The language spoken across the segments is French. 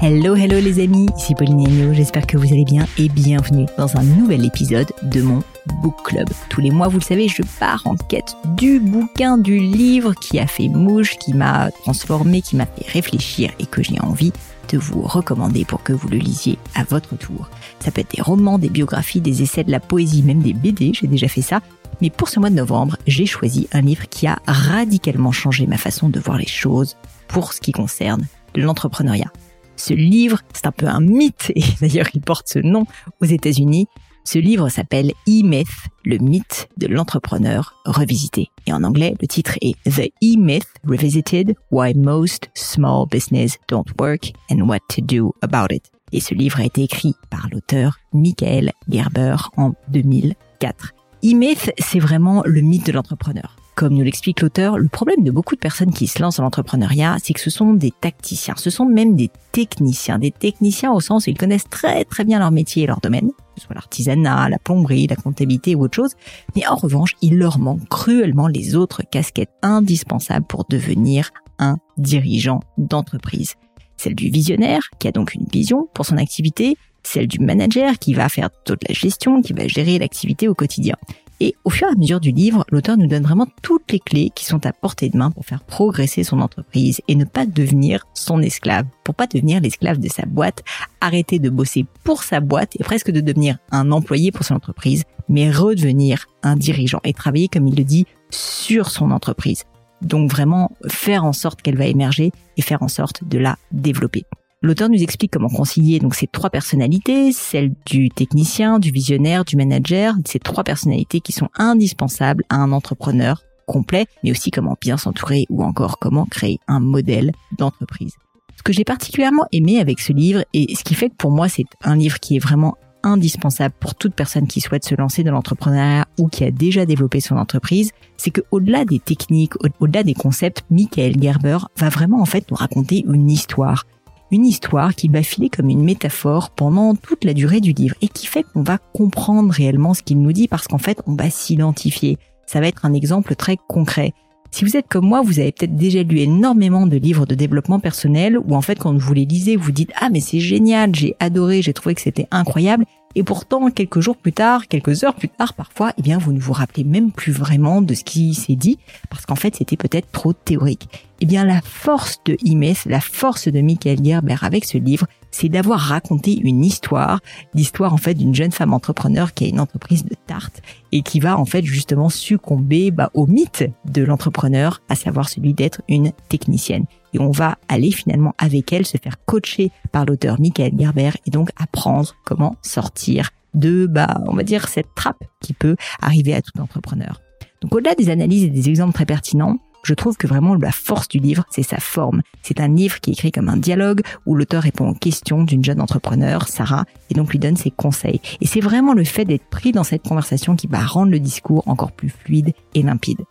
Hello, hello les amis, ici Pauline Agneau, j'espère que vous allez bien et bienvenue dans un nouvel épisode de mon Book Club. Tous les mois, vous le savez, je pars en quête du bouquin, du livre qui a fait mouche, qui m'a transformé, qui m'a fait réfléchir et que j'ai envie de vous recommander pour que vous le lisiez à votre tour. Ça peut être des romans, des biographies, des essais, de la poésie, même des BD, j'ai déjà fait ça. Mais pour ce mois de novembre, j'ai choisi un livre qui a radicalement changé ma façon de voir les choses pour ce qui concerne l'entrepreneuriat. Ce livre, c'est un peu un mythe, et d'ailleurs il porte ce nom aux États-Unis. Ce livre s'appelle E-Myth, le mythe de l'entrepreneur revisité. Et en anglais, le titre est The E-Myth Revisited, Why Most Small Business Don't Work and What to Do About It. Et ce livre a été écrit par l'auteur Michael Gerber en 2004. E-Myth, c'est vraiment le mythe de l'entrepreneur. Comme nous l'explique l'auteur, le problème de beaucoup de personnes qui se lancent dans l'entrepreneuriat, c'est que ce sont des tacticiens, ce sont même des techniciens, des techniciens au sens où ils connaissent très très bien leur métier et leur domaine, que ce soit l'artisanat, la plomberie, la comptabilité ou autre chose, mais en revanche, il leur manque cruellement les autres casquettes indispensables pour devenir un dirigeant d'entreprise. Celle du visionnaire, qui a donc une vision pour son activité, celle du manager qui va faire toute la gestion, qui va gérer l'activité au quotidien. Et au fur et à mesure du livre, l'auteur nous donne vraiment toutes les clés qui sont à portée de main pour faire progresser son entreprise et ne pas devenir son esclave, pour pas devenir l'esclave de sa boîte, arrêter de bosser pour sa boîte et presque de devenir un employé pour son entreprise, mais redevenir un dirigeant et travailler, comme il le dit, sur son entreprise. Donc vraiment faire en sorte qu'elle va émerger et faire en sorte de la développer. L'auteur nous explique comment concilier donc ces trois personnalités, celle du technicien, du visionnaire, du manager, ces trois personnalités qui sont indispensables à un entrepreneur complet, mais aussi comment bien s'entourer ou encore comment créer un modèle d'entreprise. Ce que j'ai particulièrement aimé avec ce livre et ce qui fait que pour moi c'est un livre qui est vraiment indispensable pour toute personne qui souhaite se lancer dans l'entrepreneuriat ou qui a déjà développé son entreprise, c'est que au-delà des techniques, au-delà des concepts, Michael Gerber va vraiment en fait nous raconter une histoire une histoire qui va filer comme une métaphore pendant toute la durée du livre et qui fait qu'on va comprendre réellement ce qu'il nous dit parce qu'en fait on va s'identifier. Ça va être un exemple très concret. Si vous êtes comme moi, vous avez peut-être déjà lu énormément de livres de développement personnel où en fait quand vous les lisez, vous dites ah mais c'est génial, j'ai adoré, j'ai trouvé que c'était incroyable et pourtant quelques jours plus tard, quelques heures plus tard parfois, eh bien vous ne vous rappelez même plus vraiment de ce qui s'est dit parce qu'en fait c'était peut-être trop théorique. Eh bien la force de Imes, la force de Michael Gerber avec ce livre, c'est d'avoir raconté une histoire, l'histoire en fait d'une jeune femme entrepreneur qui a une entreprise de tarte et qui va en fait justement succomber bah, au mythe de l'entrepreneur, à savoir celui d'être une technicienne. Et on va aller finalement avec elle se faire coacher par l'auteur Michael Gerber et donc apprendre comment sortir de, bah, on va dire, cette trappe qui peut arriver à tout entrepreneur. Donc au-delà des analyses et des exemples très pertinents, je trouve que vraiment la force du livre, c'est sa forme. C'est un livre qui est écrit comme un dialogue où l'auteur répond aux questions d'une jeune entrepreneur, Sarah, et donc lui donne ses conseils. Et c'est vraiment le fait d'être pris dans cette conversation qui va rendre le discours encore plus fluide et limpide.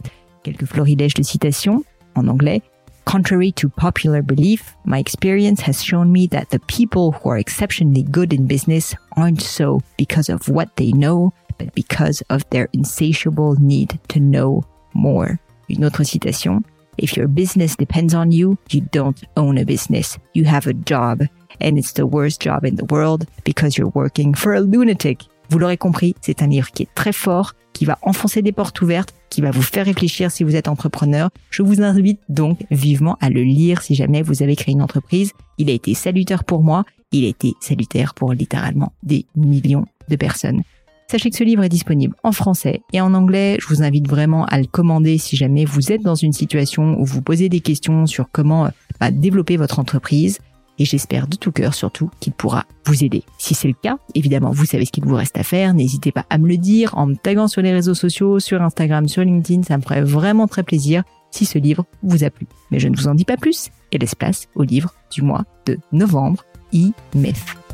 Quelques florilèges de citations en anglais. Contrary to popular belief, my experience has shown me that the people who are exceptionally good in business aren't so because of what they know, but because of their insatiable need to know more. Une autre citation. If your business depends on you, you don't own a business. You have a job. And it's the worst job in the world because you're working for a lunatic. Vous l'aurez compris, c'est un livre qui est très fort, qui va enfoncer des portes ouvertes, qui va vous faire réfléchir si vous êtes entrepreneur. Je vous invite donc vivement à le lire si jamais vous avez créé une entreprise. Il a été salutaire pour moi, il a été salutaire pour littéralement des millions de personnes. Sachez que ce livre est disponible en français et en anglais. Je vous invite vraiment à le commander si jamais vous êtes dans une situation où vous posez des questions sur comment euh, bah, développer votre entreprise. Et j'espère de tout cœur surtout qu'il pourra vous aider. Si c'est le cas, évidemment, vous savez ce qu'il vous reste à faire. N'hésitez pas à me le dire en me taguant sur les réseaux sociaux, sur Instagram, sur LinkedIn. Ça me ferait vraiment très plaisir si ce livre vous a plu. Mais je ne vous en dis pas plus et laisse place au livre du mois de novembre, E-Myth.